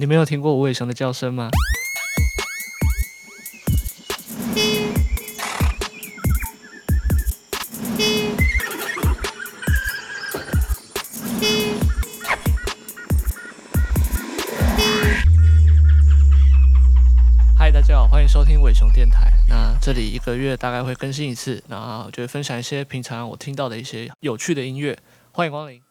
你没有听过无尾熊的叫声吗？嗨，大家好，欢迎收听尾熊电台。那这里一个月大概会更新一次，然后就会分享一些平常我听到的一些有趣的音乐。欢迎光临。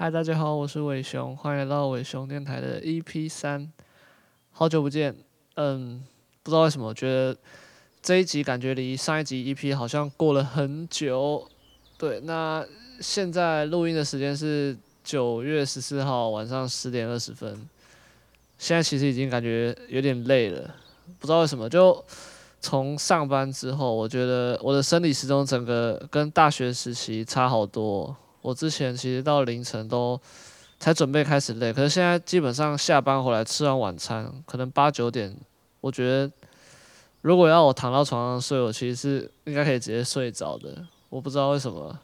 嗨，大家好，我是伟雄，欢迎来到伟雄电台的 EP 三，好久不见，嗯，不知道为什么，觉得这一集感觉离上一集 EP 好像过了很久，对，那现在录音的时间是九月十四号晚上十点二十分，现在其实已经感觉有点累了，不知道为什么，就从上班之后，我觉得我的生理时钟整个跟大学时期差好多。我之前其实到凌晨都才准备开始累，可是现在基本上下班回来吃完晚餐，可能八九点，我觉得如果要我躺到床上睡，我其实是应该可以直接睡着的。我不知道为什么，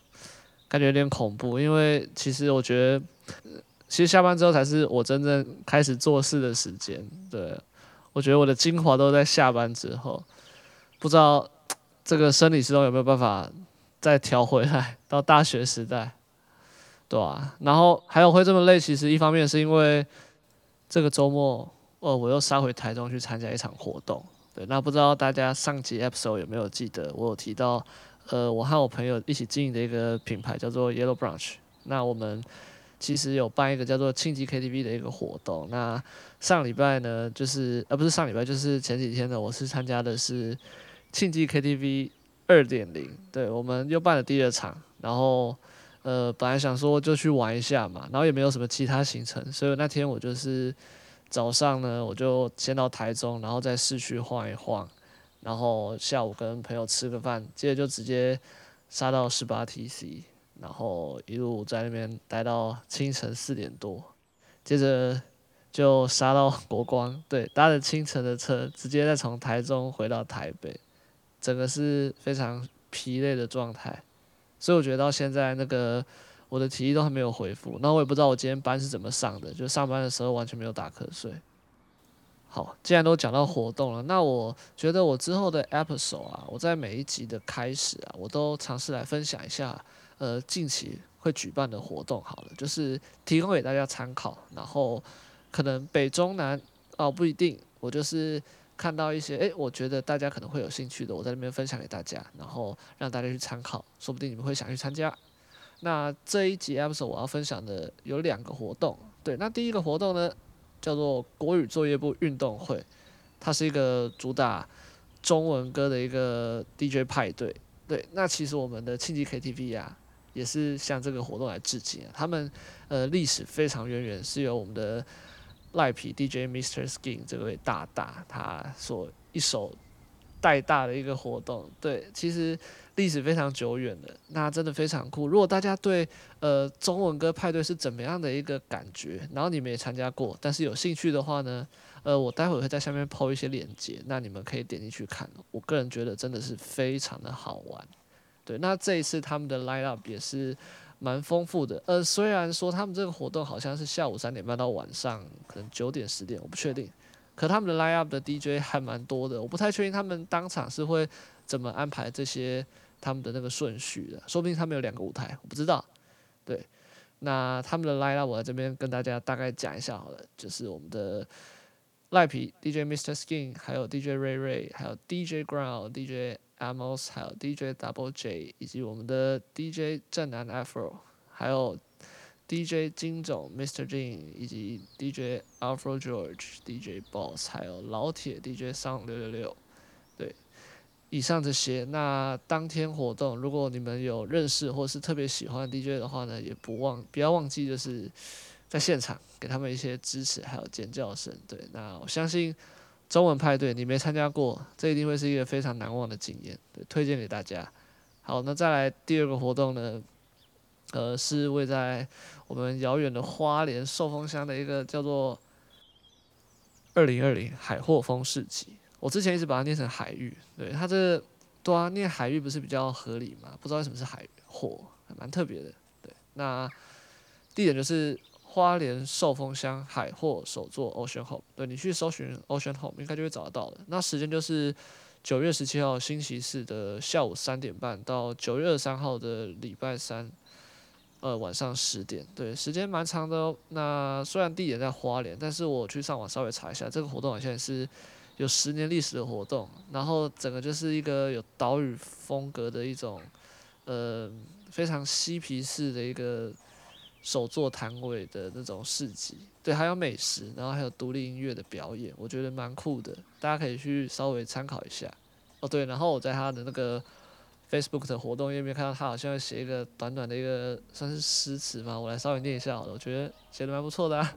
感觉有点恐怖，因为其实我觉得，其实下班之后才是我真正开始做事的时间。对，我觉得我的精华都在下班之后，不知道 这个生理时钟有没有办法再调回来到大学时代。对啊，然后还有会这么累，其实一方面是因为这个周末，哦，我又杀回台中去参加一场活动。对，那不知道大家上集 episode 有没有记得，我有提到，呃，我和我朋友一起经营的一个品牌叫做 Yellow Brunch。那我们其实有办一个叫做庆记 KTV 的一个活动。那上礼拜呢，就是呃不是上礼拜，就是前几天呢，我是参加的是庆记 KTV 二点零。对，我们又办了第二场，然后。呃，本来想说就去玩一下嘛，然后也没有什么其他行程，所以那天我就是早上呢，我就先到台中，然后在市区晃一晃，然后下午跟朋友吃个饭，接着就直接杀到十八 TC，然后一路在那边待到清晨四点多，接着就杀到 国光，对，搭着清晨的车，直接再从台中回到台北，整个是非常疲累的状态。所以我觉得到现在那个我的体力都还没有恢复，那我也不知道我今天班是怎么上的，就上班的时候完全没有打瞌睡。好，既然都讲到活动了，那我觉得我之后的 episode 啊，我在每一集的开始啊，我都尝试来分享一下，呃，近期会举办的活动，好了，就是提供给大家参考，然后可能北中南哦不一定，我就是。看到一些诶，我觉得大家可能会有兴趣的，我在那边分享给大家，然后让大家去参考，说不定你们会想去参加。那这一集 episode 我要分享的有两个活动，对，那第一个活动呢叫做国语作业部运动会，它是一个主打中文歌的一个 DJ 派对，对，那其实我们的庆记 KTV 啊也是向这个活动来致敬啊，他们呃历史非常渊源，是由我们的。赖皮 DJ Mr. Skin 这位大大，他所一手带大的一个活动，对，其实历史非常久远的，那真的非常酷。如果大家对呃中文歌派对是怎么样的一个感觉，然后你们也参加过，但是有兴趣的话呢，呃，我待会会在下面抛一些链接，那你们可以点进去看。我个人觉得真的是非常的好玩，对。那这一次他们的 line up 也是。蛮丰富的，呃，虽然说他们这个活动好像是下午三点半到晚上可能九点十点，我不确定，可他们的 line up 的 DJ 还蛮多的，我不太确定他们当场是会怎么安排这些他们的那个顺序的，说不定他们有两个舞台，我不知道。对，那他们的 line up 我在这边跟大家大概讲一下好了，就是我们的赖皮 DJ Mr. Skin，还有 DJ Ray Ray，还有 DJ Ground DJ。Amos，还有 DJ Double J，以及我们的 DJ 正南 Afro，还有 DJ 金总 Mr. Jin，以及 DJ Afro George，DJ Boss，还有老铁 DJ Song 六六六。对，以上这些。那当天活动，如果你们有认识或是特别喜欢 DJ 的话呢，也不忘不要忘记，就是在现场给他们一些支持，还有尖叫声。对，那我相信。中文派对你没参加过，这一定会是一个非常难忘的经验，对，推荐给大家。好，那再来第二个活动呢，呃，是位在我们遥远的花莲寿丰乡的一个叫做二零二零海货风市集。我之前一直把它念成海域，对，它这对啊，念海域不是比较合理吗？不知道为什么是海货，还蛮特别的。对，那地点就是花莲寿丰乡海货手作 Ocean Home，对，你去搜寻 Ocean Home 应该就会找得到的。那时间就是九月十七号星期四的下午三点半到九月二十三号的礼拜三，呃，晚上十点，对，时间蛮长的哦。那虽然地点在花莲，但是我去上网稍微查一下，这个活动好像是有十年历史的活动，然后整个就是一个有岛屿风格的一种，呃，非常嬉皮士的一个。手作摊位的那种市集，对，还有美食，然后还有独立音乐的表演，我觉得蛮酷的，大家可以去稍微参考一下。哦，对，然后我在他的那个 Facebook 的活动页面看到他好像写一个短短的一个算是诗词嘛，我来稍微念一下好了，我觉得写的蛮不错的啊。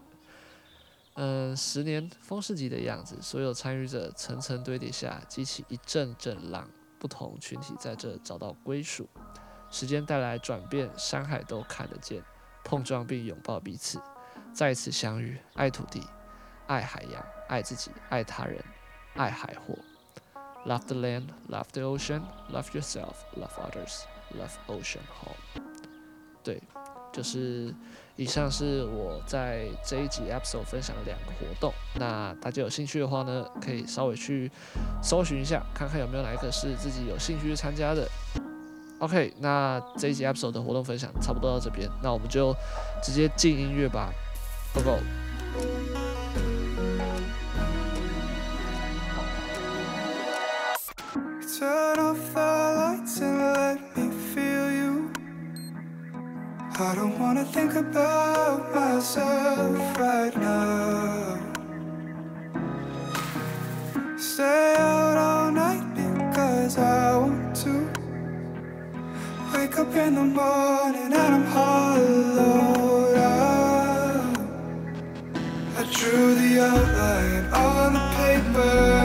嗯，十年风市集的样子，所有参与者层层堆叠下，激起一阵阵浪，不同群体在这找到归属。时间带来转变，山海都看得见。碰撞并拥抱彼此，再次相遇。爱土地，爱海洋，爱自己，爱他人，爱海货。Love the land, love the ocean, love yourself, love others, love ocean home。对，就是以上是我在这一集 episode 分享的两个活动。那大家有兴趣的话呢，可以稍微去搜寻一下，看看有没有哪一个是自己有兴趣去参加的。OK，那这一集 episode 的活动分享差不多到这边，那我们就直接进音乐吧，Go Go。wake up in the morning and I'm hollowed out. I drew the outline on the paper.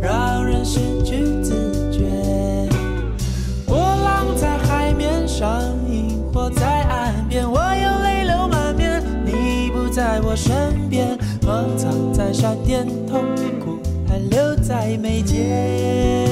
让人失去自觉波浪在海面上火在岸边。我又泪流满面你不在我身边在山巅痛苦还留在眉间。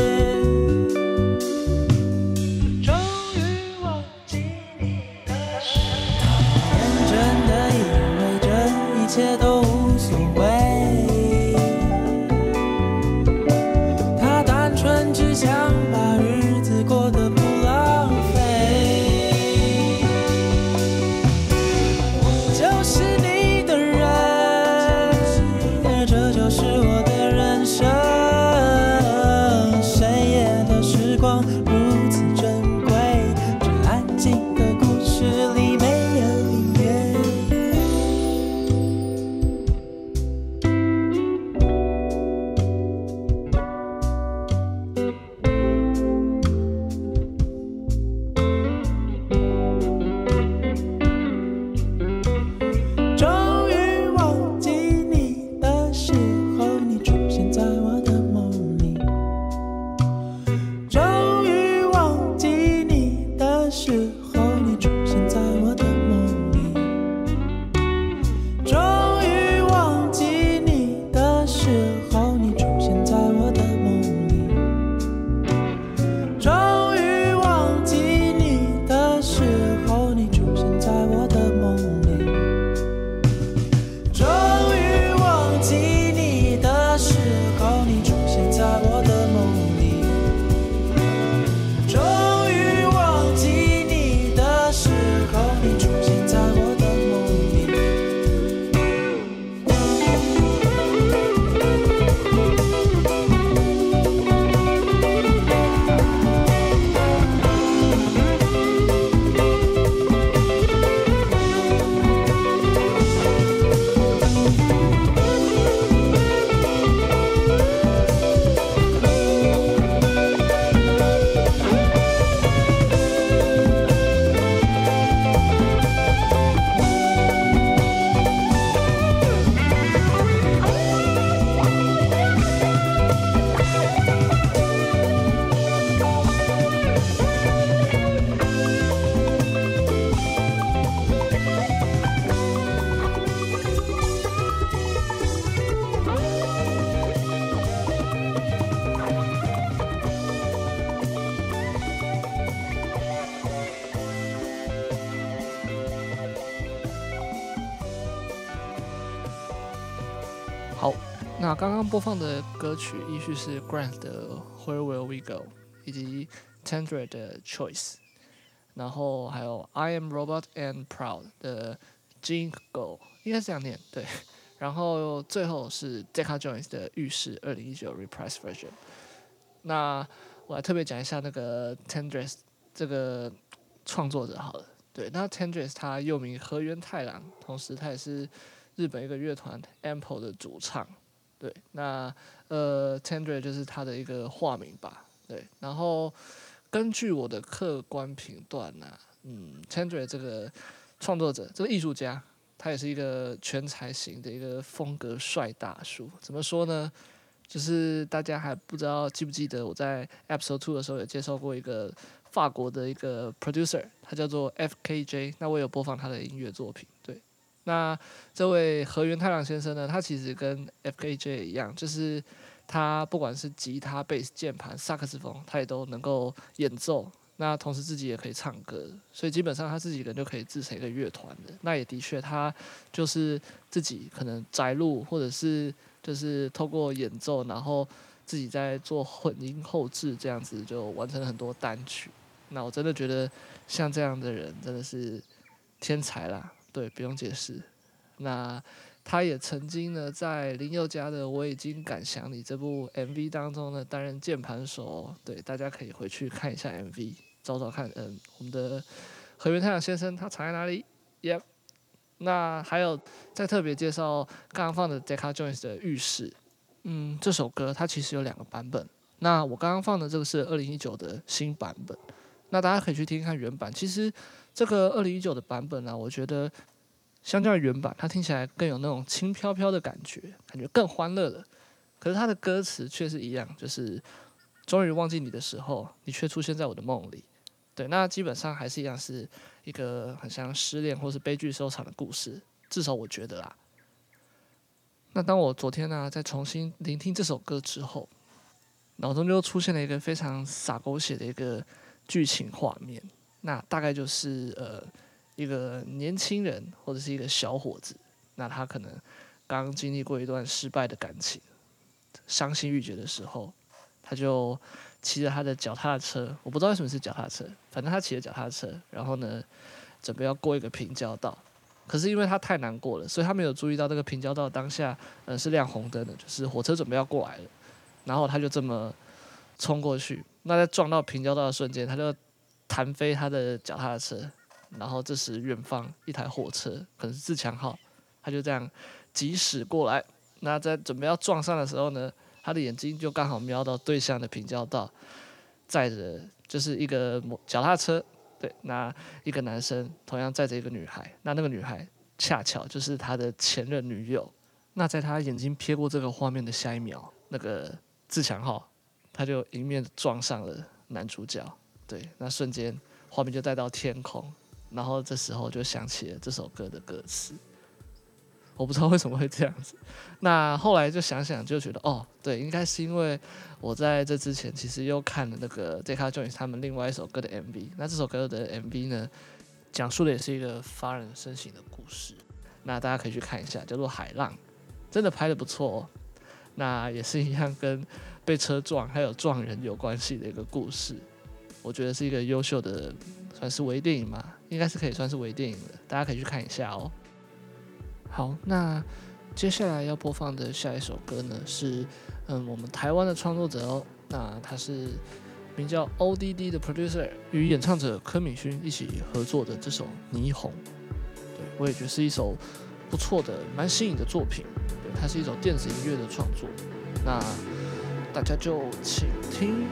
好那刚刚播放的歌曲依序是 Grant 的 Where Will We Go，以及 Tendre 的 Choice，然后还有 I Am Robot and Proud 的 Jingle，应该是这样念对。然后最后是 Deca Jones 的浴室二零一九 Reprise Version。那我来特别讲一下那个 Tendre 这个创作者好了，对，那 Tendre 他又名河原太郎，同时他也是日本一个乐团 Ample 的主唱。对，那呃，Tendre 就是他的一个化名吧。对，然后根据我的客观评断呢，嗯，Tendre 这个创作者，这个艺术家，他也是一个全才型的一个风格帅大叔。怎么说呢？就是大家还不知道记不记得我在 Episode Two 的时候有介绍过一个法国的一个 producer，他叫做 FKJ。那我有播放他的音乐作品。对。那这位河原太郎先生呢，他其实跟 FKJ 一样，就是他不管是吉他、贝斯、键盘、萨克斯风，他也都能够演奏。那同时自己也可以唱歌，所以基本上他自己人就可以自成一个乐团的。那也的确，他就是自己可能摘录，或者是就是透过演奏，然后自己在做混音后制，这样子就完成了很多单曲。那我真的觉得像这样的人真的是天才啦，对，不用解释。那他也曾经呢，在林宥嘉的《我已经敢想你》这部 MV 当中呢，担任键盘手。对，大家可以回去看一下 MV，找找看。嗯，我们的河原太阳先生他藏在哪里？Yep。那还有再特别介绍刚刚放的 Deca Joins 的《浴室》。嗯，这首歌它其实有两个版本。那我刚刚放的这个是二零一九的新版本。那大家可以去听听看原版。其实这个二零一九的版本呢、我觉得。相较于原版，它听起来更有那种轻飘飘的感觉，感觉更欢乐了。可是它的歌词却是一样，就是终于忘记你的时候，你却出现在我的梦里。对，那基本上还是一样，是一个很像失恋或是悲剧收场的故事。至少我觉得啦。那当我昨天呢、在重新聆听这首歌之后，脑中就出现了一个非常洒狗血的一个剧情画面。那大概就是呃。一个年轻人或者是一个小伙子，那他可能刚经历过一段失败的感情，伤心欲绝的时候，他就骑着他的脚踏车，我不知道为什么是脚踏车，反正他骑着脚踏车，然后呢，准备要过一个平交道，可是因为他太难过了，所以他没有注意到这个平交道当下，嗯，是亮红灯的，就是火车准备要过来了，然后他就这么冲过去，那在撞到平交道的瞬间，他就弹飞他的脚踏车。然后这时，远方一台火车，可能是自强号，他就这样疾驶过来。那在准备要撞上的时候呢，他的眼睛就刚好瞄到对向的平交道，载着就是一个脚踏车，对，那一个男生同样载着一个女孩，那那个女孩恰巧就是他的前任女友。那在他眼睛瞥过这个画面的下一秒，那个自强号他就迎面撞上了男主角，对，那瞬间画面就带到天空。然后这时候就想起了这首歌的歌词，我不知道为什么会这样子。那后来就想想，就觉得哦，对，应该是因为我在这之前其实又看了那个 Deca Joins 他们另外一首歌的 MV。那这首歌的 MV 呢，讲述的也是一个发人深省的故事。那大家可以去看一下，叫做《海浪》，真的拍得不错哦。那也是一样，跟被车撞还有撞人有关系的一个故事。我觉得是一个优秀的。算是微电影嘛，应该是可以算是微电影的，大家可以去看一下哦。好，那接下来要播放的下一首歌呢，是嗯我们台湾的创作者哦，那他是名叫 ODD 的 producer，与演唱者柯敏勋一起合作的这首《霓虹》，对，我也觉得是一首不错的、蛮新颖的作品，对，它是一首电子音乐的创作，那大家就请听。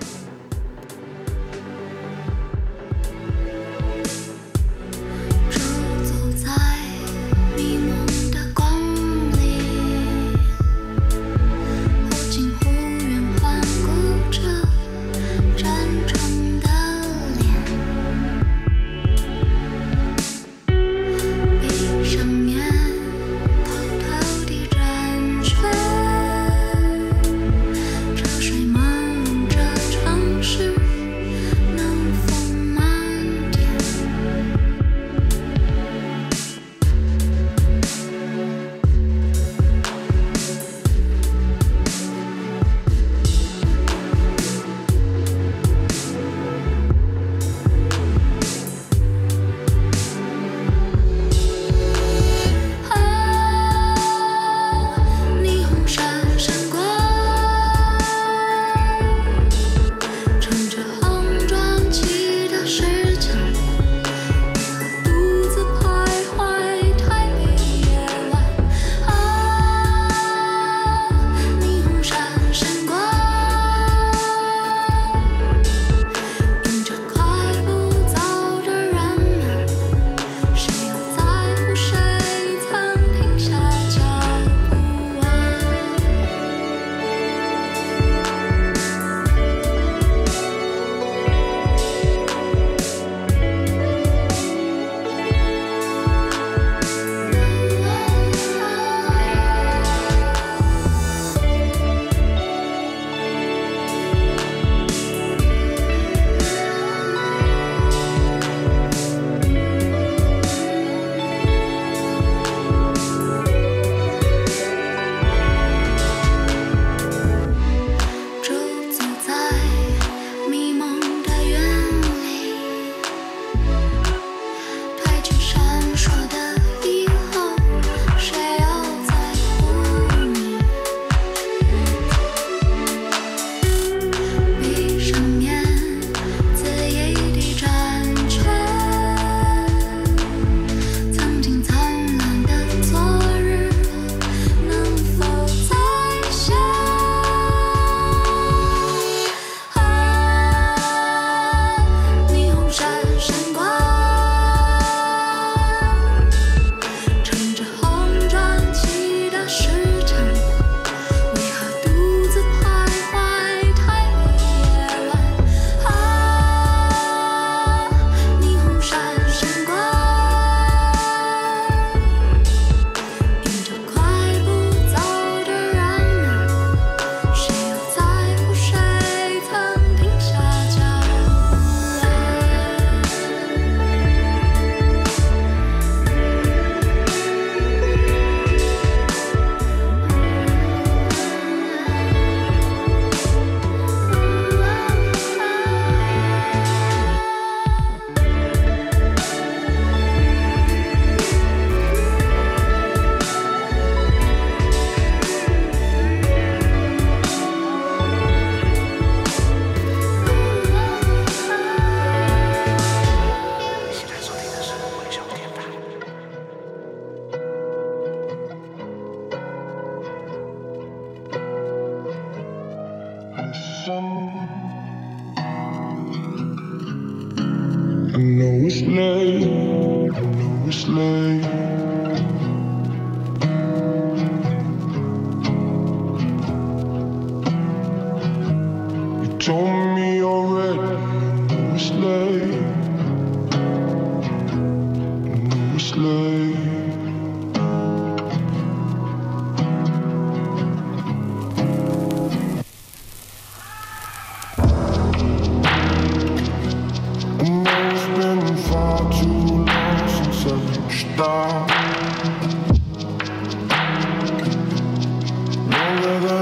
Bye-bye.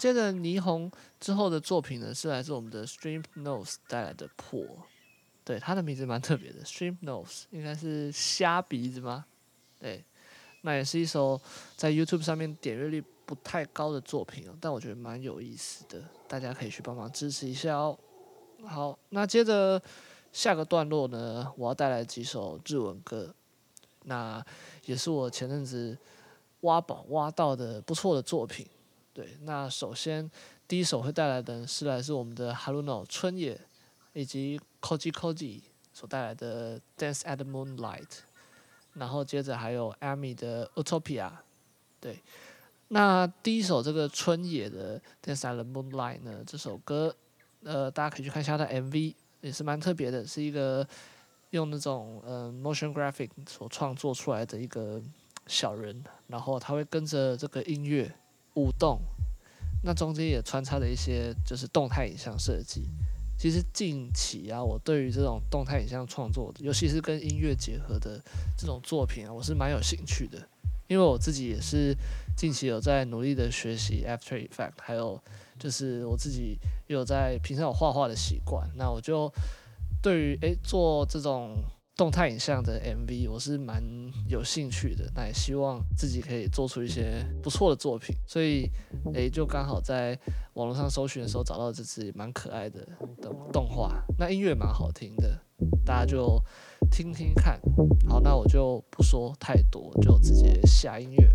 接着霓虹之后的作品呢，是来自我们的 Stream Nose 带来的破，对，它的名字蛮特别的，Stream Nose 应该是虾鼻子吗？对，那也是一首在 YouTube 上面点阅率不太高的作品哦，但我觉得蛮有意思的，大家可以去帮忙支持一下哦。好，那接着下个段落呢，我要带来几首日文歌，那也是我前阵子挖宝挖到的不错的作品。对，那首先第一首会带来的是来自我们的 Haruno 春野以及 Koji Koji 所带来的 Dance at the Moonlight，然后接着还有 Amy 的 Utopia。对，那第一首这个春野的 Dance at the Moonlight 呢，这首歌呃大家可以去看一下它的 MV，也是蛮特别的，是一个用那种呃 motion graphic 所创作出来的一个小人，然后他会跟着这个音乐。舞动，那中间也穿插了一些就是动态影像设计。其实近期啊，我对于这种动态影像创作，尤其是跟音乐结合的这种作品啊，我是蛮有兴趣的。因为我自己也是近期有在努力的学习 After Effect，还有就是我自己有在平常有画画的习惯。那我就对于诶做这种。动态影像的 MV，我是蛮有兴趣的，那也希望自己可以做出一些不错的作品。所以，哎，就刚好在网络上搜寻的时候找到这支蛮可爱的的动画，那音乐蛮好听的，大家就听听看。好，那我就不说太多，就直接下音乐。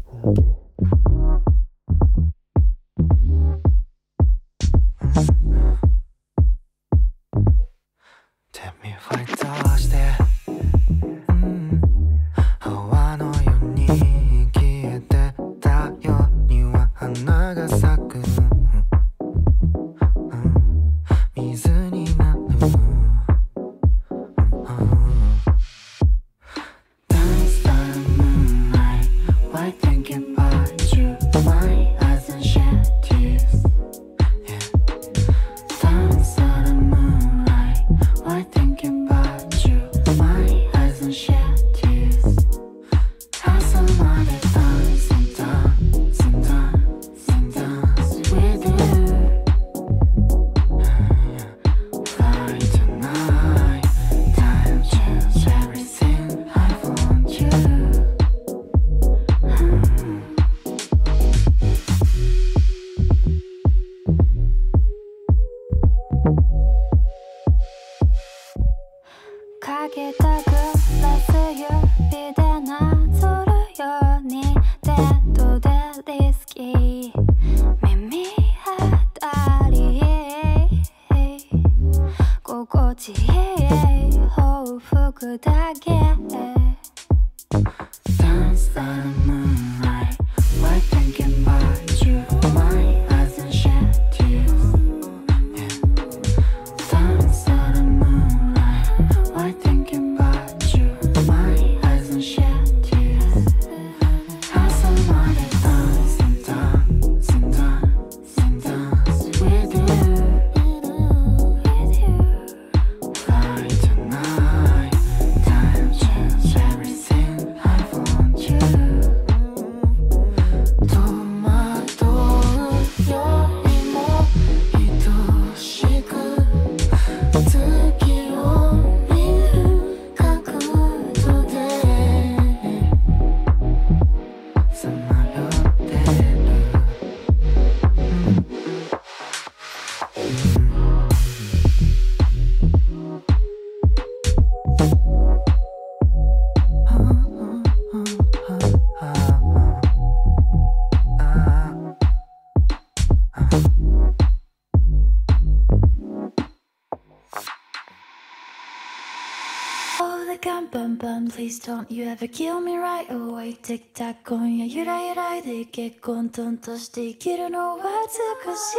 Please don't you ever kill me right away. テキタ今夜ゆらゆらで結婚トンとして生きるのは難しい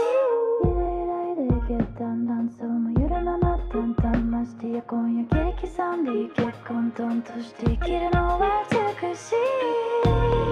ゆらゆらで結婚トントそうもゆるままだんだんましてや今夜激さんで結婚トンとして生きるのは難しい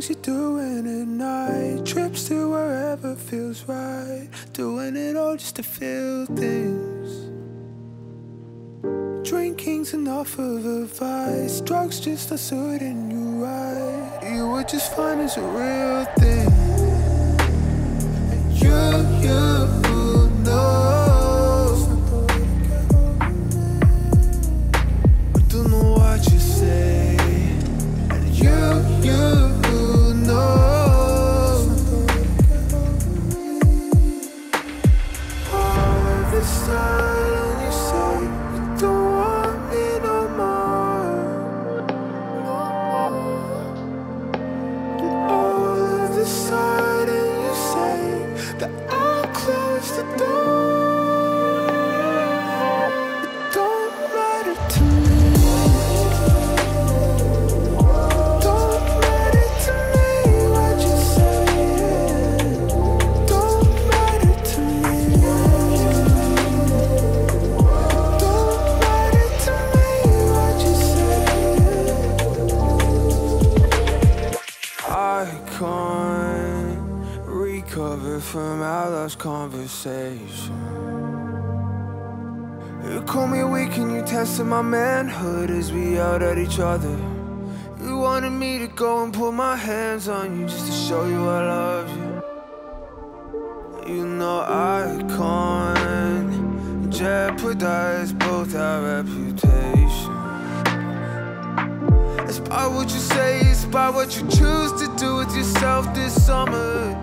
things you're doing at night. Trips to wherever feels right. Doing it all just to feel things. Drinking's enough of a vice. Drugs just are suiting you right. You were just fine as a real thing. And you, you other. You wanted me to go and put my hands on you just to show you I love you. You know I can't jeopardize both our reputation. It's about what you say, it's about what you choose to do with yourself this summer.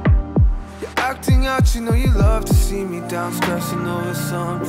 You're acting out, you know you love to see me down, stressing over something.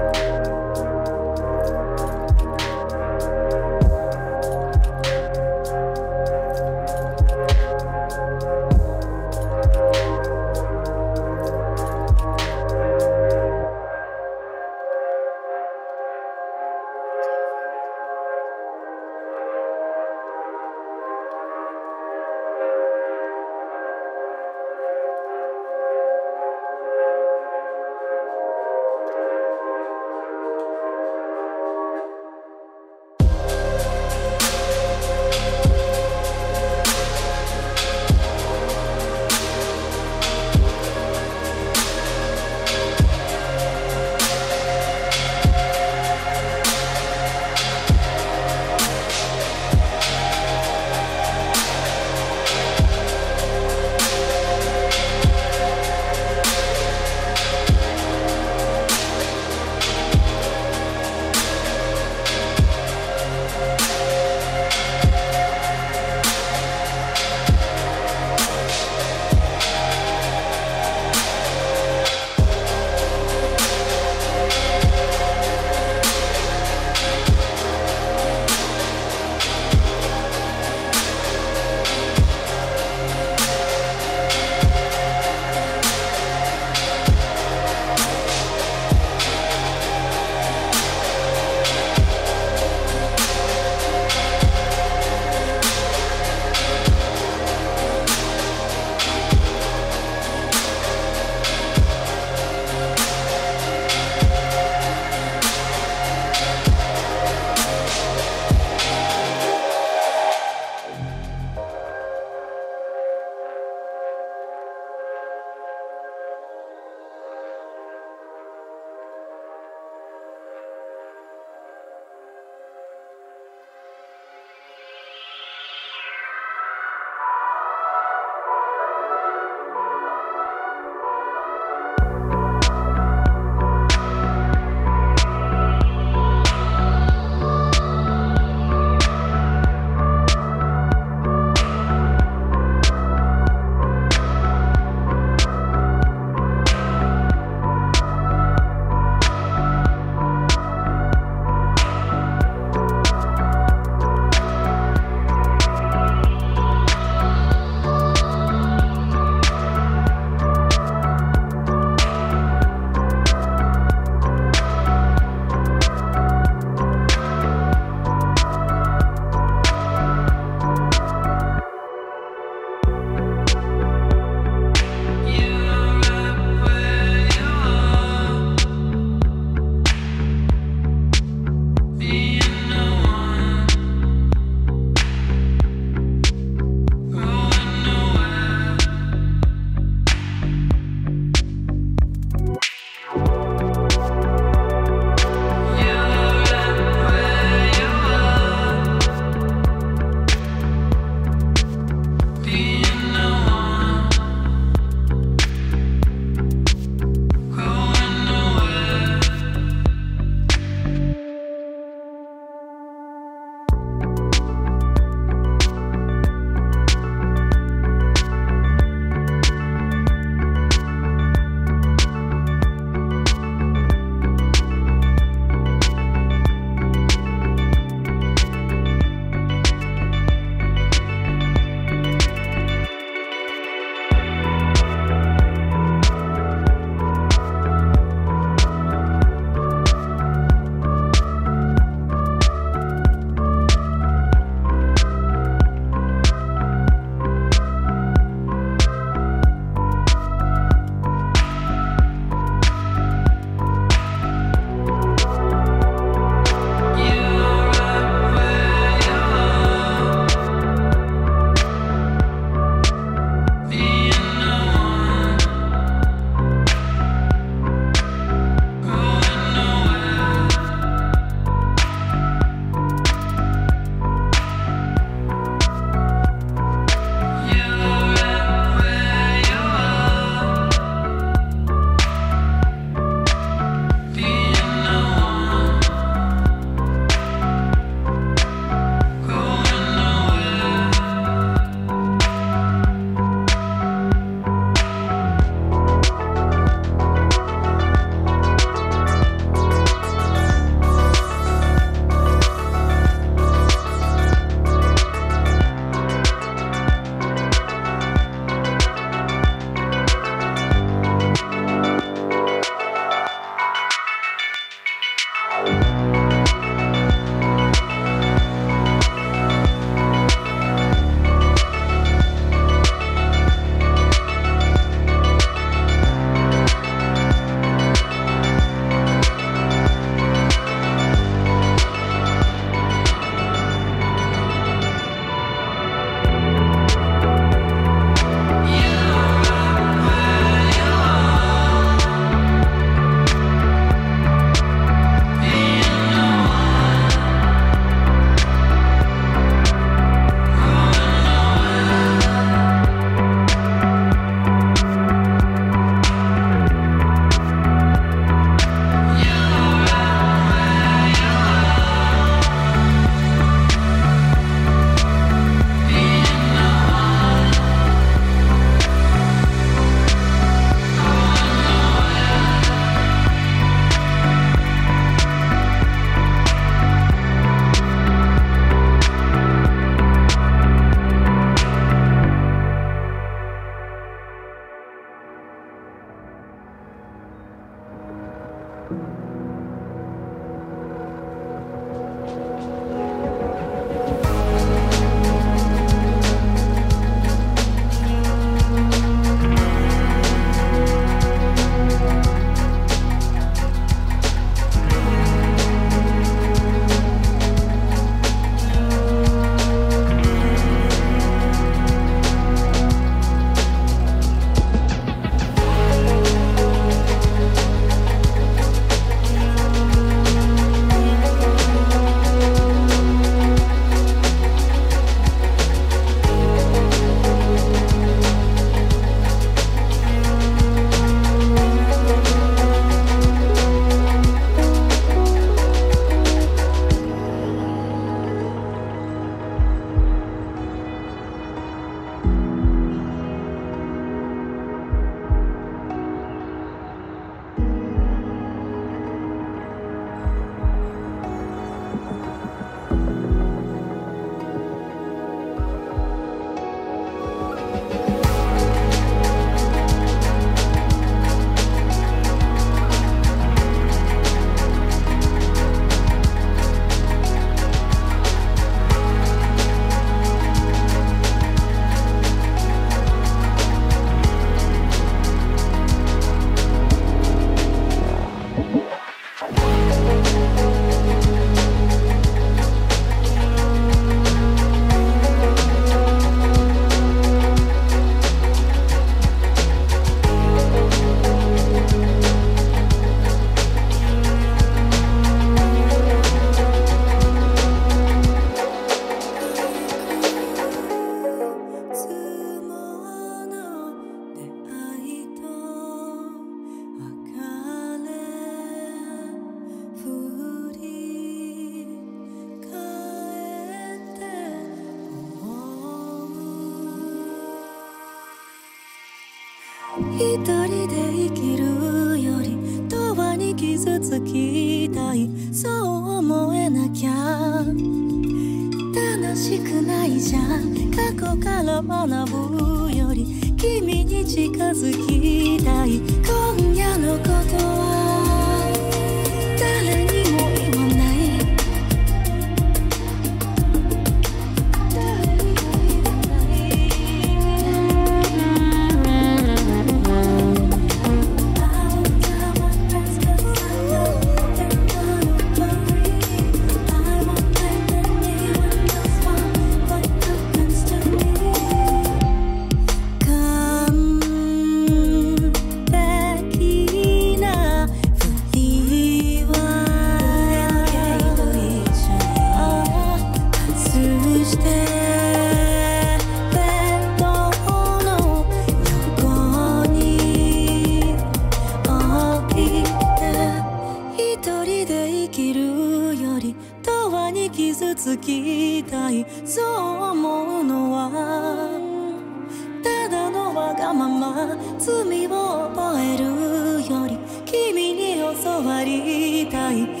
わりたい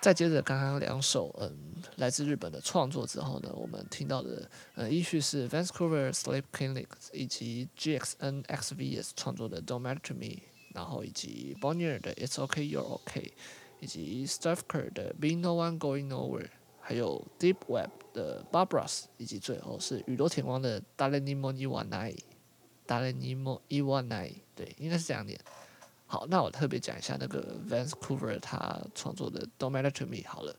再接着刚刚两首嗯来自日本的创作之后呢，我们听到的呃依序是 Vancouver Sleep Clinic 以及 GXN XVS 创作的 Don't Matter to Me，然后以及 Bonnier 的 It's OK You're OK，以及 s t a f k e r 的 Be No One Going Nowhere，还有 Deep Web 的 Barbaras，以及最后是宇多田光的 Dare ni mo iwanai Dare ni mo iwanai，对，应该是这样念。好，那我特别讲一下那个 Vancouver 他创作的 Don't Matter to Me 好了，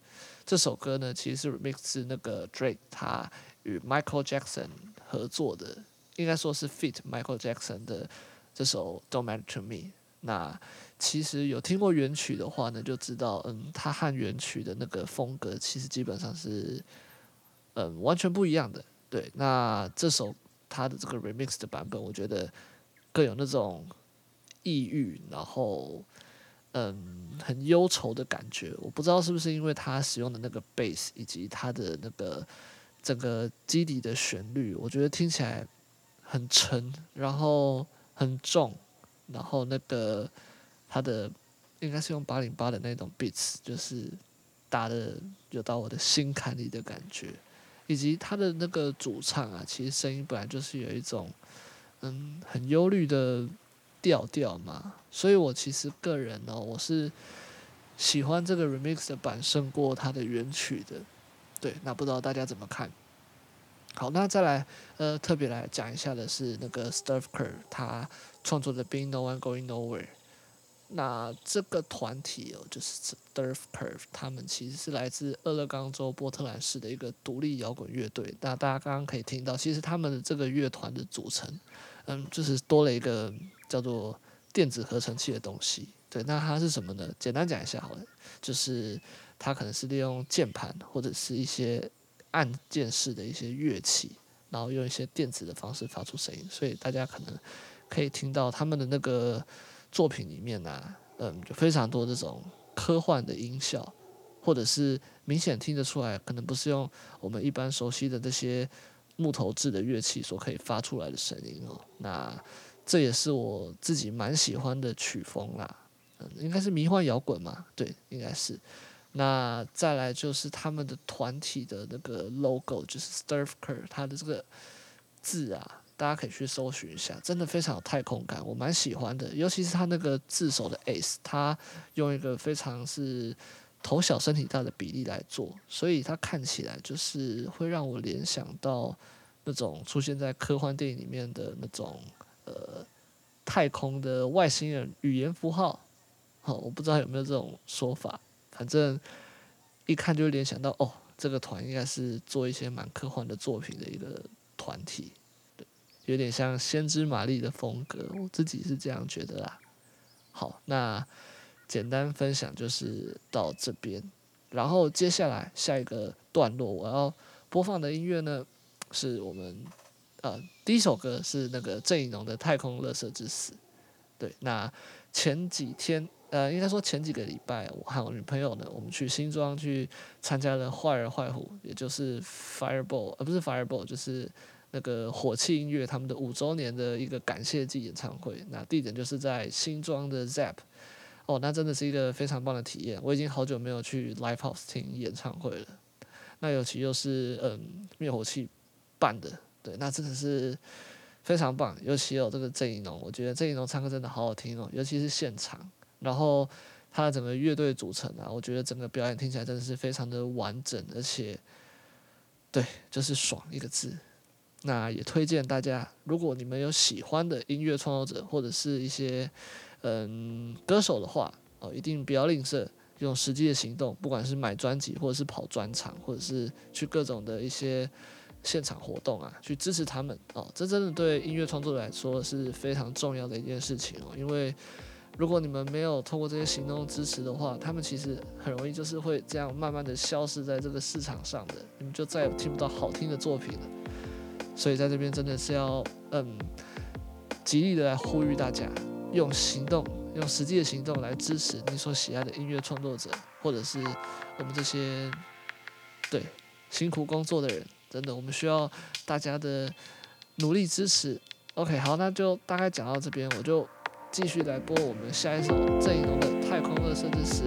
这首歌呢其实是 remix 是那个 Drake 他与 Michael Jackson 合作的，应该说是 feat Michael Jackson 的这首 Don't Matter to Me。那其实有听过原曲的话呢，就知道嗯，他和原曲的那个风格其实基本上是嗯完全不一样的。对，那这首他的这个 remix 的版本，我觉得更有那种。抑郁，然后嗯，很忧愁的感觉。我不知道是不是因为他使用的那个 bass 以及他的那个整个基底的旋律，我觉得听起来很沉，然后很重，然后那个他的应该是用八零八的那种 beats，就是打的有到我的心坎里的感觉，以及他的那个主唱啊，其实声音本来就是有一种嗯很忧虑的。调调嘛，所以我其实个人呢、我是喜欢这个 remix 的版胜过它的原曲的。对，那不知道大家怎么看？好，那再来呃，特别来讲一下的是那个 Steve Kerr 他创作的《Being No One Going Nowhere》。那这个团体哦，就是 Steve Kerr，他们其实是来自俄勒冈州波特兰市的一个独立摇滚乐队。那大家刚刚可以听到，其实他们的这个乐团的组成，嗯，就是多了一个。叫做电子合成器的东西，对，那它是什么呢？简单讲一下好了，就是它可能是利用键盘或者是一些按键式的一些乐器，然后用一些电子的方式发出声音，所以大家可能可以听到他们的那个作品里面呢、嗯，就非常多这种科幻的音效，或者是明显听得出来，可能不是用我们一般熟悉的这些木头制的乐器所可以发出来的声音哦，那。这也是我自己蛮喜欢的曲风啦，嗯，应该是迷幻摇滚嘛，对，应该是。那再来就是他们的团体的那个 logo，就是 Steve Kerr，他的这个字啊，大家可以去搜寻一下，真的非常有太空感，我蛮喜欢的。尤其是他那个字首的 S，他用一个非常是头小身体大的比例来做，所以他看起来就是会让我联想到那种出现在科幻电影里面的那种。呃，太空的外星人语言符号，好，我不知道有没有这种说法，反正一看就联想到，哦，这个团应该是做一些蛮科幻的作品的一个团体，对，有点像先知玛丽的风格，我自己是这样觉得啦。好，那简单分享就是到这边，然后接下来下一个段落我要播放的音乐呢，是我们。呃，第一首歌是那个郑宜农的《太空垃圾之死》。对，那前几天，呃，应该说前几个礼拜，我和我女朋友呢，我们去新庄去参加了坏儿坏虎，也就是 Fireball，呃，不是 Fireball，就是那个火器音乐他们的五周年的一个感谢祭演唱会。那地点就是在新庄的 Zap。哦，那真的是一个非常棒的体验。我已经好久没有去 Live House 听演唱会了。那尤其又是嗯灭火器办的。对，那真的是非常棒，尤其有这个郑宜农，我觉得郑宜农唱歌真的好好听哦，尤其是现场。然后他的整个乐队组成啊，我觉得整个表演听起来真的是非常的完整，而且，对，就是爽一个字。那也推荐大家，如果你们有喜欢的音乐创作者或者是一些嗯歌手的话，哦，一定不要吝啬，用实际的行动，不管是买专辑，或者是跑专场，或者是去各种的一些现场活动啊，去支持他们哦。这真的对音乐创作者来说是非常重要的一件事情哦，因为。如果你们没有通过这些行动支持的话，他们其实很容易就是会这样慢慢的消失在这个市场上的，你们就再也听不到好听的作品了。所以在这边真的是要嗯，极力的来呼吁大家，用行动，用实际的行动来支持你所喜爱的音乐创作者，或者是我们这些对辛苦工作的人，等等我们需要大家的努力支持。OK，好，那就大概讲到这边，我就。继续来播我们下一首郑宜农的《太空垃圾之时》。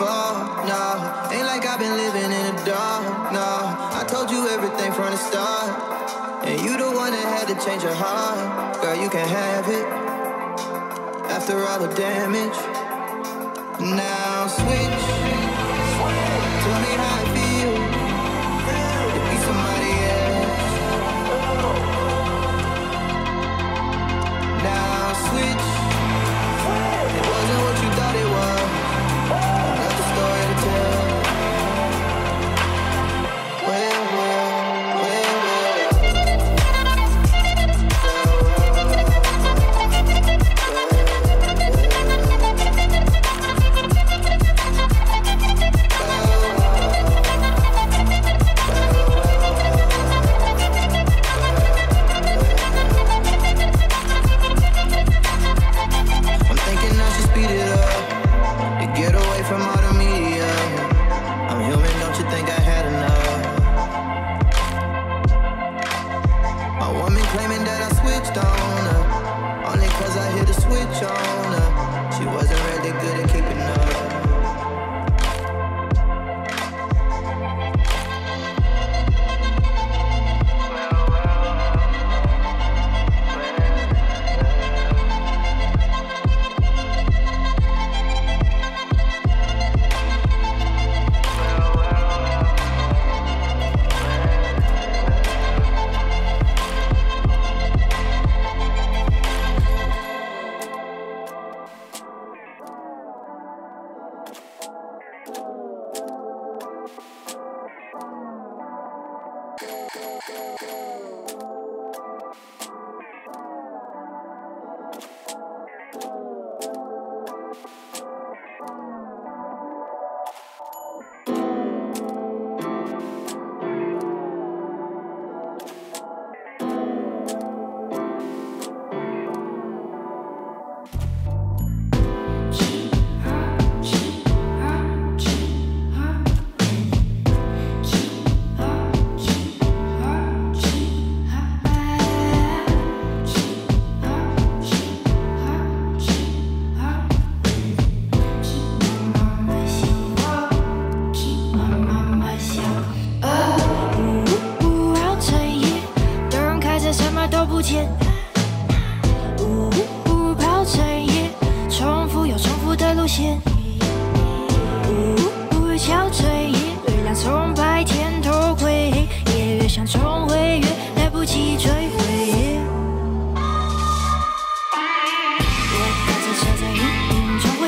no. Ain't like I've been living in the dark, no. I told you everything from the start. And you the one that had to change your heart. Girl, you can have it. After all the damage. Now switch. Tell me how it feels to be somebody else. Now switch.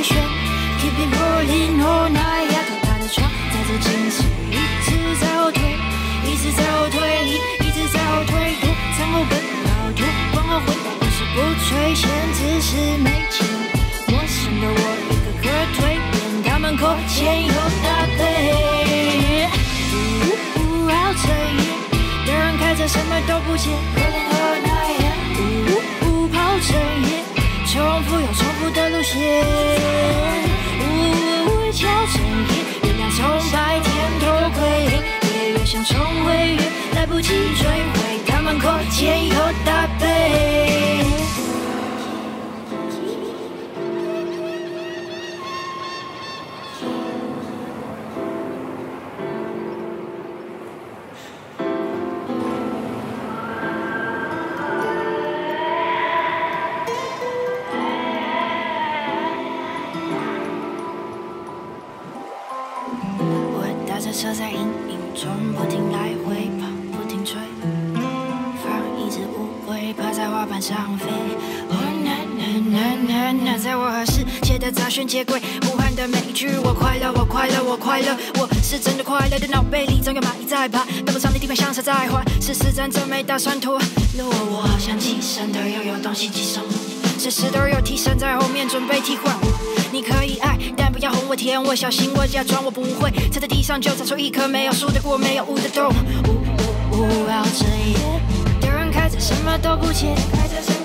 旋 keep it rolling all night 要靠他的床带着惊喜一直在后退一直在后退一直在后退。土城后奔跑土崩后回来不是不垂涎只是没钱没心的我一个个蜕变他们口钱又打飞呜呜呜好彻夜有人开着什么都不见。可怜的号码呀呜呜呜跑成夜重复又重复的路线。想重回也来不及追回，他们扣钱以后搭配。界的杂讯接轨，呼喊的每一句我快乐，我快乐，我快乐，我是真的快乐的脑背里总有蚂蚁在爬，跟不上的地方像是在滑，是实战者没打算脱落，我好像寄生的又有东西寄生，随时都有替身在后面准备替换。你可以爱，但不要哄我甜我，小心我假装我不会，踩在地上就长出一颗没有树的果，没有雾的洞。呜呜呜，跑着夜，有人开着什么都不切，开着什么。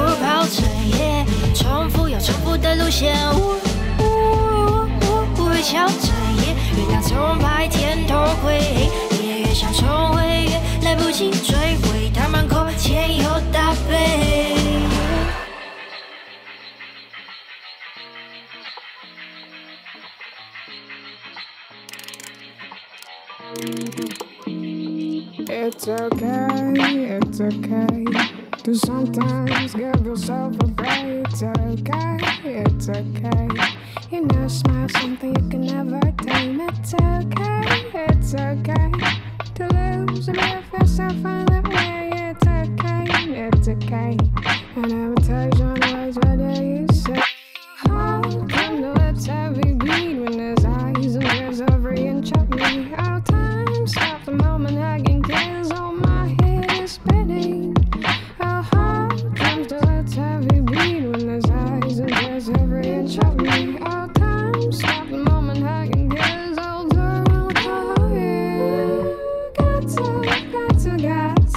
呜呜，跑整夜，重复又重复的路线。呜呜呜呜，会翘着夜，月亮从白天偷窥，夜越想重回，越来不及追回，他们扣钱以后搭配。It's okay, it's okay to sometimes give yourself a break. It's okay, it's okay. You know, smile something you can never tame. It's okay, it's okay to lose and live yourself on way. It's okay, it's okay. And I will tell you what do you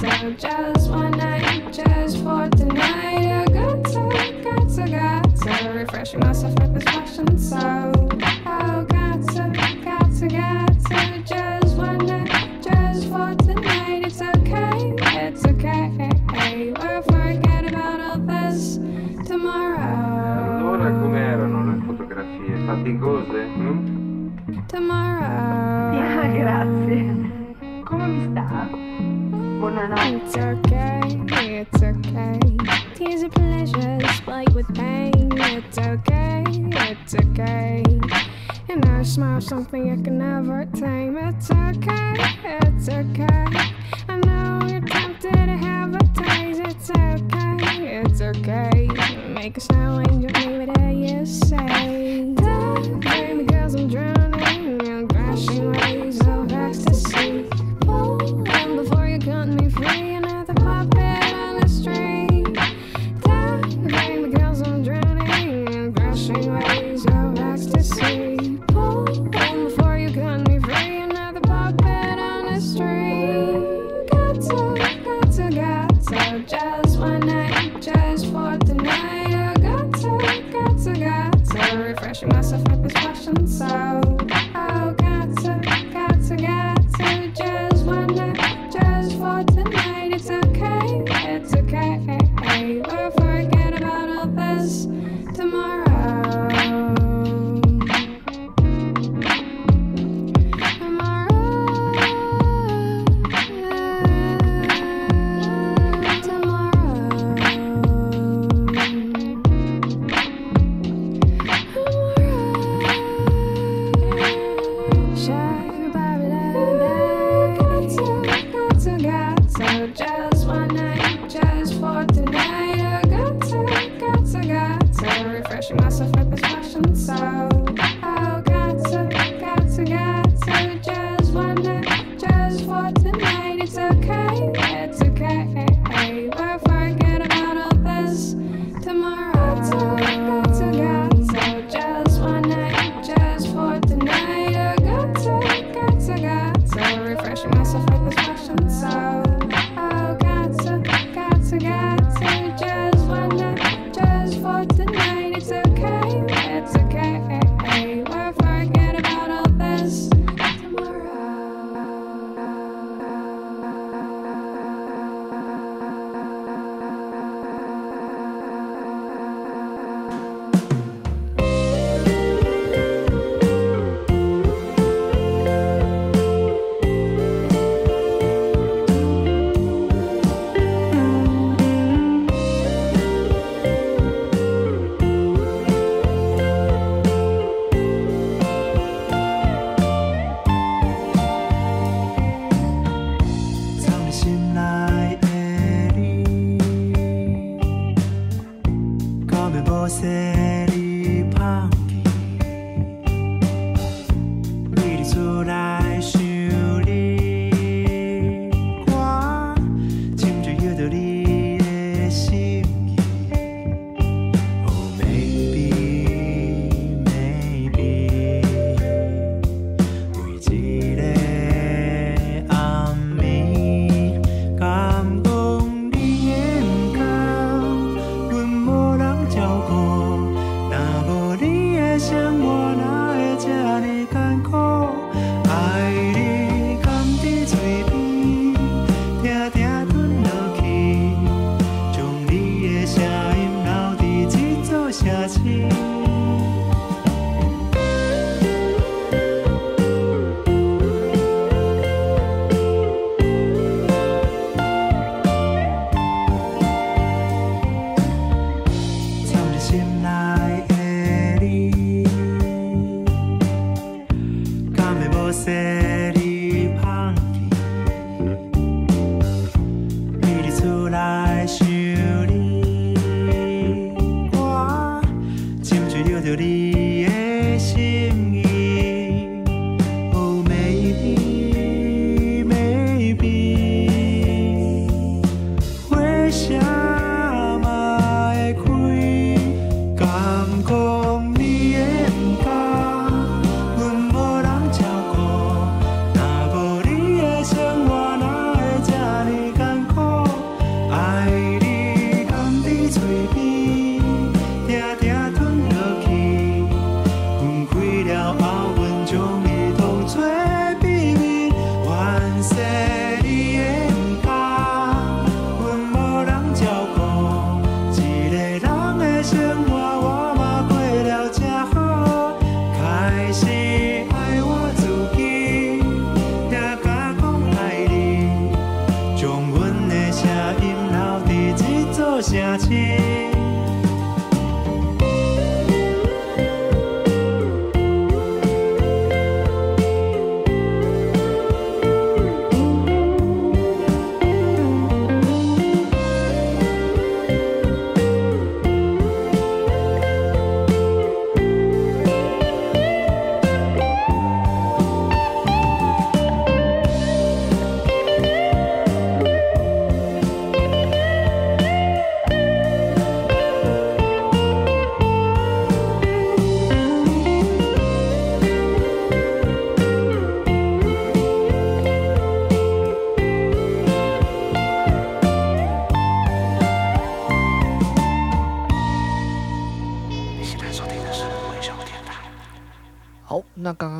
to, just one night, just for tonight.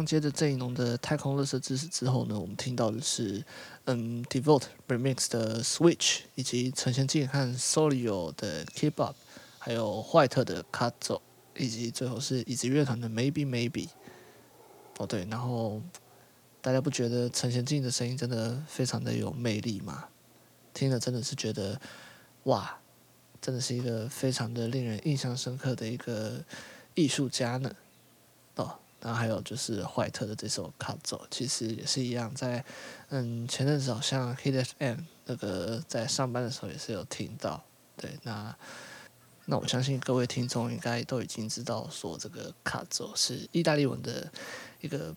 接着郑宜农的《太空垃圾知识》之后呢，我们听到的是嗯，Devote Remix 的 Switch，以及陈娴静和 Solio 的 Keep Up，还有坏特的 Cut 走，以及最后是椅子乐团的 Maybe Maybe。哦对，然后大家不觉得陈娴静的声音真的非常的有魅力吗？听了真的是觉得哇！真的是一个非常的令人印象深刻的一个艺术家呢。然后还有就是怀特的这首《卡走》，其实也是一样在，嗯前阵子好像 Hit FM 那个在上班的时候也是有听到。对，那那我相信各位听众应该都已经知道，说这个“卡走”是意大利文的一个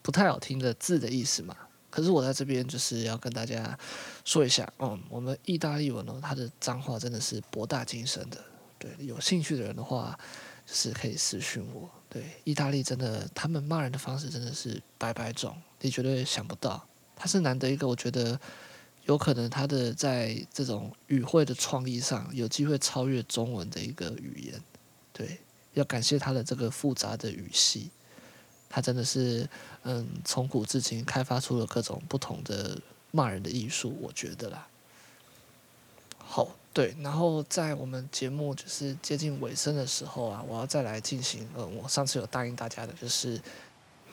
不太好听的字的意思嘛。可是我在这边就是要跟大家说一下，嗯，我们意大利文哦，它的脏话真的是博大精深的。对，有兴趣的人的话，就是可以私讯我。对，意大利真的，他们骂人的方式真的是百百种，你绝对想不到。他是难得一个，我觉得有可能他的在这种语汇的创意上有机会超越中文的一个语言。对，要感谢他的这个复杂的语系。他真的是，嗯，从古至今开发出了各种不同的骂人的艺术，我觉得啦。好，对，然后在我们节目就是接近尾声的时候啊，我要再来进行，嗯，我上次有答应大家的，就是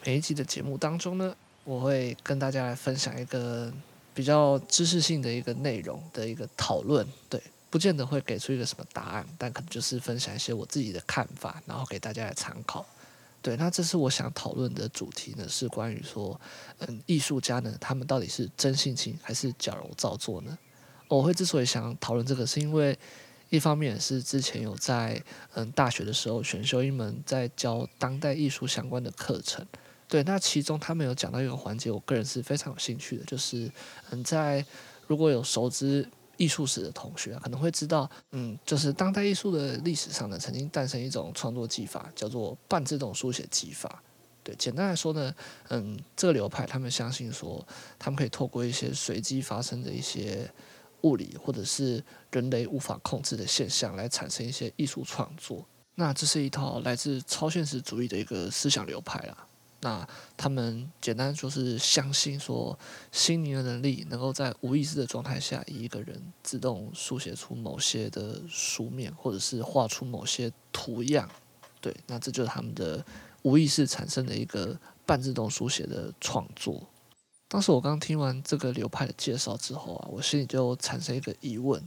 每一集的节目当中呢，我会跟大家来分享一个比较知识性的一个内容的一个讨论，对，不见得会给出一个什么答案，但可能就是分享一些我自己的看法，然后给大家来参考。对，那这是我想讨论的主题呢，是关于说，嗯，艺术家呢，他们到底是真性情还是矫揉造作呢？我会之所以想讨论这个，是因为一方面是之前有在嗯大学的时候选修一门在教当代艺术相关的课程，对，那其中他们有讲到一个环节，我个人是非常有兴趣的，就是嗯，在如果有熟知。艺术史的同学可能会知道，嗯，就是当代艺术的历史上呢，曾经诞生一种创作技法，叫做半自动书写技法。对，简单来说呢，嗯，这个流派他们相信说，他们可以透过一些随机发生的一些物理或者是人类无法控制的现象，来产生一些艺术创作。那这是一套来自超现实主义的一个思想流派啦。那他们简单说是相信说，心灵的能力能够在无意识的状态下，以一个人自动书写出某些的书面，或者是画出某些图样。对，那这就是他们的无意识产生的一个半自动书写的创作。当时我刚听完这个流派的介绍之后啊，我心里就产生一个疑问：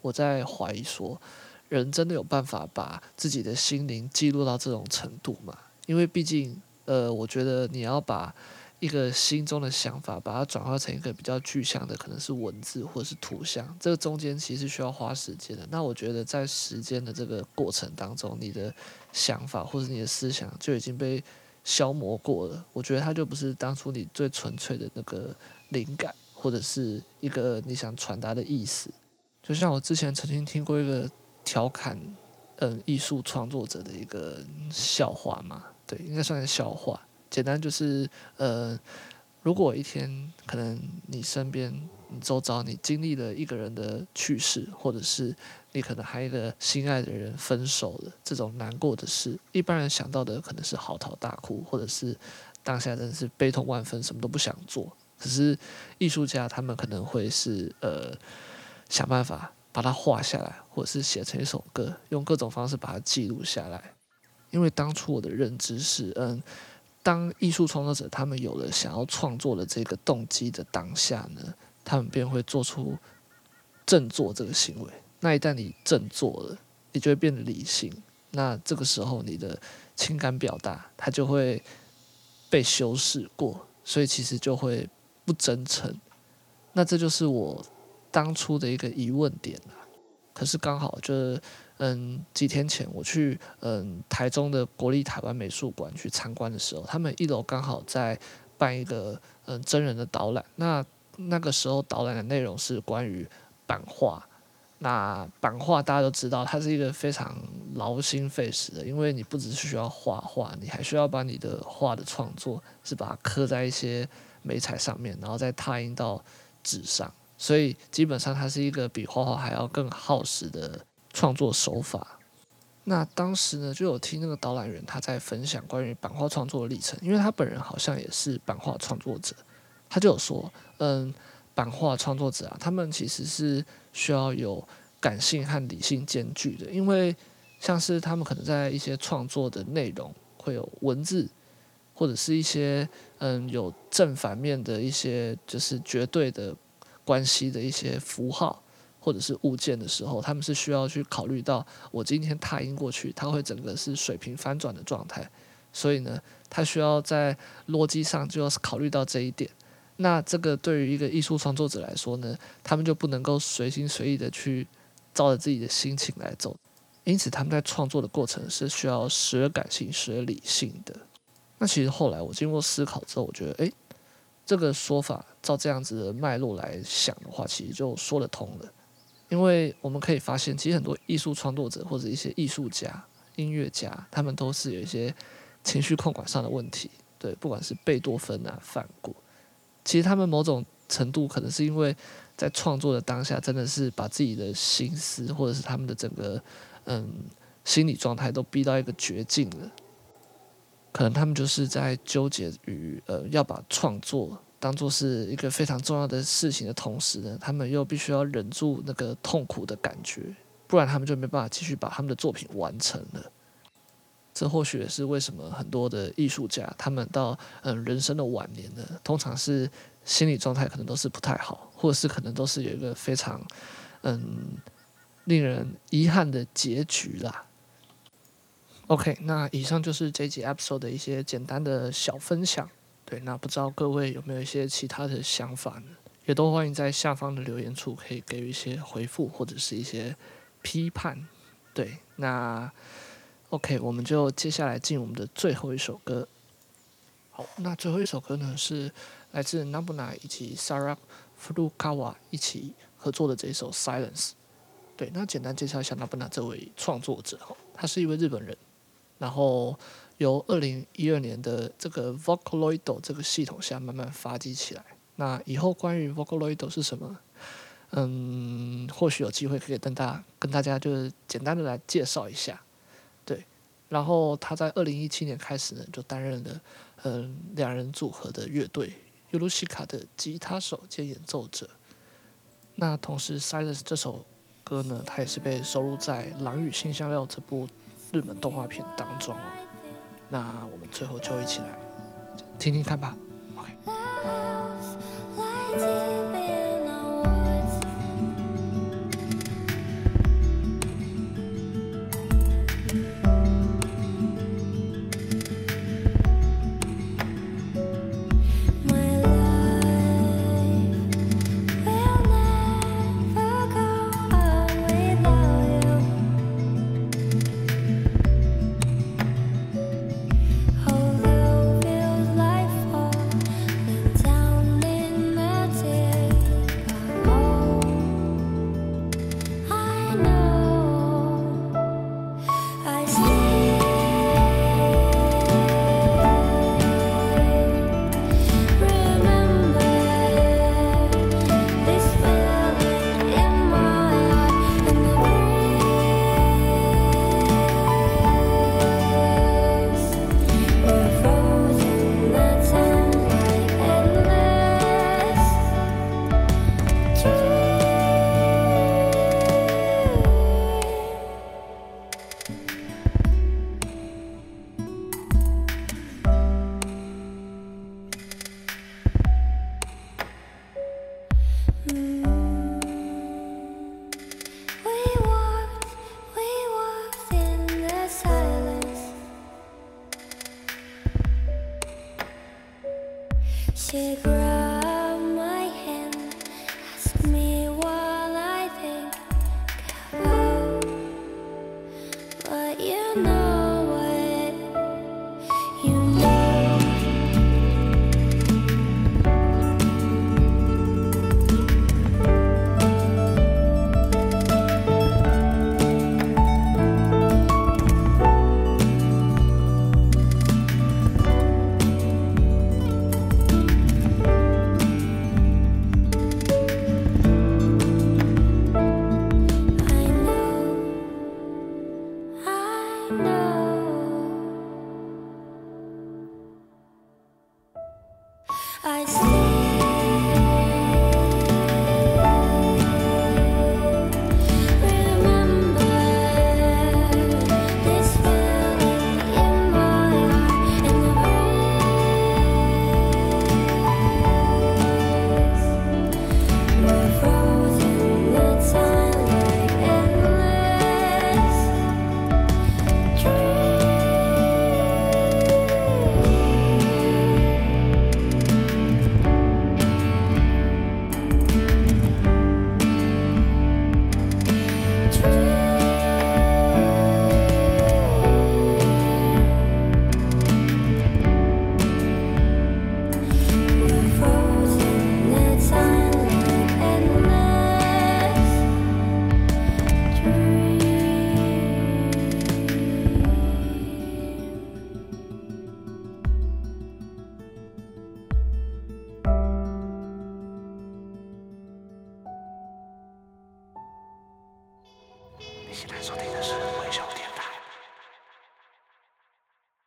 我在怀疑说，人真的有办法把自己的心灵记录到这种程度吗？因为毕竟。呃，我觉得你要把一个心中的想法，把它转化成一个比较具象的，可能是文字或者是图像，这个中间其实需要花时间的。那我觉得在时间的这个过程当中，你的想法或者你的思想就已经被消磨过了。我觉得它就不是当初你最纯粹的那个灵感，或者是一个你想传达的意思。就像我之前曾经听过一个调侃，嗯，艺术创作者的一个笑话嘛，对，应该算是笑话。简单就是，呃，如果一天可能你身边、你周遭你经历了一个人的去世，或者是你可能还有一个心爱的人分手了，这种难过的事，一般人想到的可能是嚎啕大哭，或者是当下真的是悲痛万分，什么都不想做。可是艺术家他们可能会是呃想办法把它画下来，或者是写成一首歌，用各种方式把它记录下来。因为当初我的认知是，嗯。当艺术创作者他们有了想要创作的这个动机的当下呢，他们便会做出振作这个行为。那一旦你振作了，你就会变得理性。那这个时候你的情感表达，它就会被修饰过，所以其实就会不真诚。那这就是我当初的一个疑问点啊。可是刚好就是。嗯，几天前我去嗯台中的国立台湾美术馆去参观的时候，他们一楼刚好在办一个嗯真人的导览。那那个时候导览的内容是关于版画。那版画大家都知道，它是一个非常劳心费时的，因为你不只是需要画画，你还需要把你的画的创作是把它刻在一些媒材上面，然后再拓印到纸上。所以基本上它是一个比画画还要更耗时的。创作手法，那当时呢就有听那个导览员他在分享关于版画创作的历程，因为他本人好像也是版画创作者，他就有说，嗯，版画创作者啊，他们其实是需要有感性和理性兼具的，因为像是他们可能在一些创作的内容会有文字，或者是一些嗯有正反面的一些就是绝对的关系的一些符号。或者是物件的时候，他们是需要去考虑到我今天拓印过去，它会整个是水平翻转的状态，所以呢，他需要在逻辑上就要考虑到这一点。那这个对于一个艺术创作者来说呢，他们就不能够随心随意的去照着自己的心情来走，因此他们在创作的过程是需要时而感性，时而理性的。那其实后来我经过思考之后，我觉得，诶，这个说法照这样子的脉络来想的话，其实就说得通了。因为我们可以发现，其实很多艺术创作者或者一些艺术家、音乐家，他们都是有一些情绪控管上的问题。对，不管是贝多芬啊、梵谷，其实他们某种程度可能是因为在创作的当下，真的是把自己的心思或者是他们的整个嗯心理状态都逼到一个绝境了。可能他们就是在纠结于呃要把创作。当做是一个非常重要的事情的同时呢，他们又必须要忍住那个痛苦的感觉，不然他们就没办法继续把他们的作品完成了。这或许也是为什么很多的艺术家，他们到嗯人生的晚年呢，通常是心理状态可能都是不太好，或者是可能都是有一个非常嗯令人遗憾的结局啦。OK，那以上就是这集 episode 的一些简单的小分享。对，那不知道各位有没有一些其他的想法呢？也都欢迎在下方的留言处可以给予一些回复或者是一些批判。对，那 OK，我们就接下来进我们的最后一首歌。好，那最后一首歌呢是来自 Nabuna 以及 Sara Furukawa 一起合作的这一首《Silence》。对，那简单介绍一下 Nabuna 这位创作者哈，他是一位日本人，然后。由二零一二年的这个 Vocaloid 这个系统下慢慢发迹起来。那以后关于 Vocaloid 是什么？嗯，或许有机会可以跟大家跟大家就是简单的来介绍一下。然后他在二零一七年开始呢，就担任了嗯两人组合的乐队 Yorushika 的吉他手兼演奏者。那同时《Silence》这首歌呢，它也是被收录在《狼与辛香料》这部日本动画片当中。那我们最后就一起来听听看吧，OK。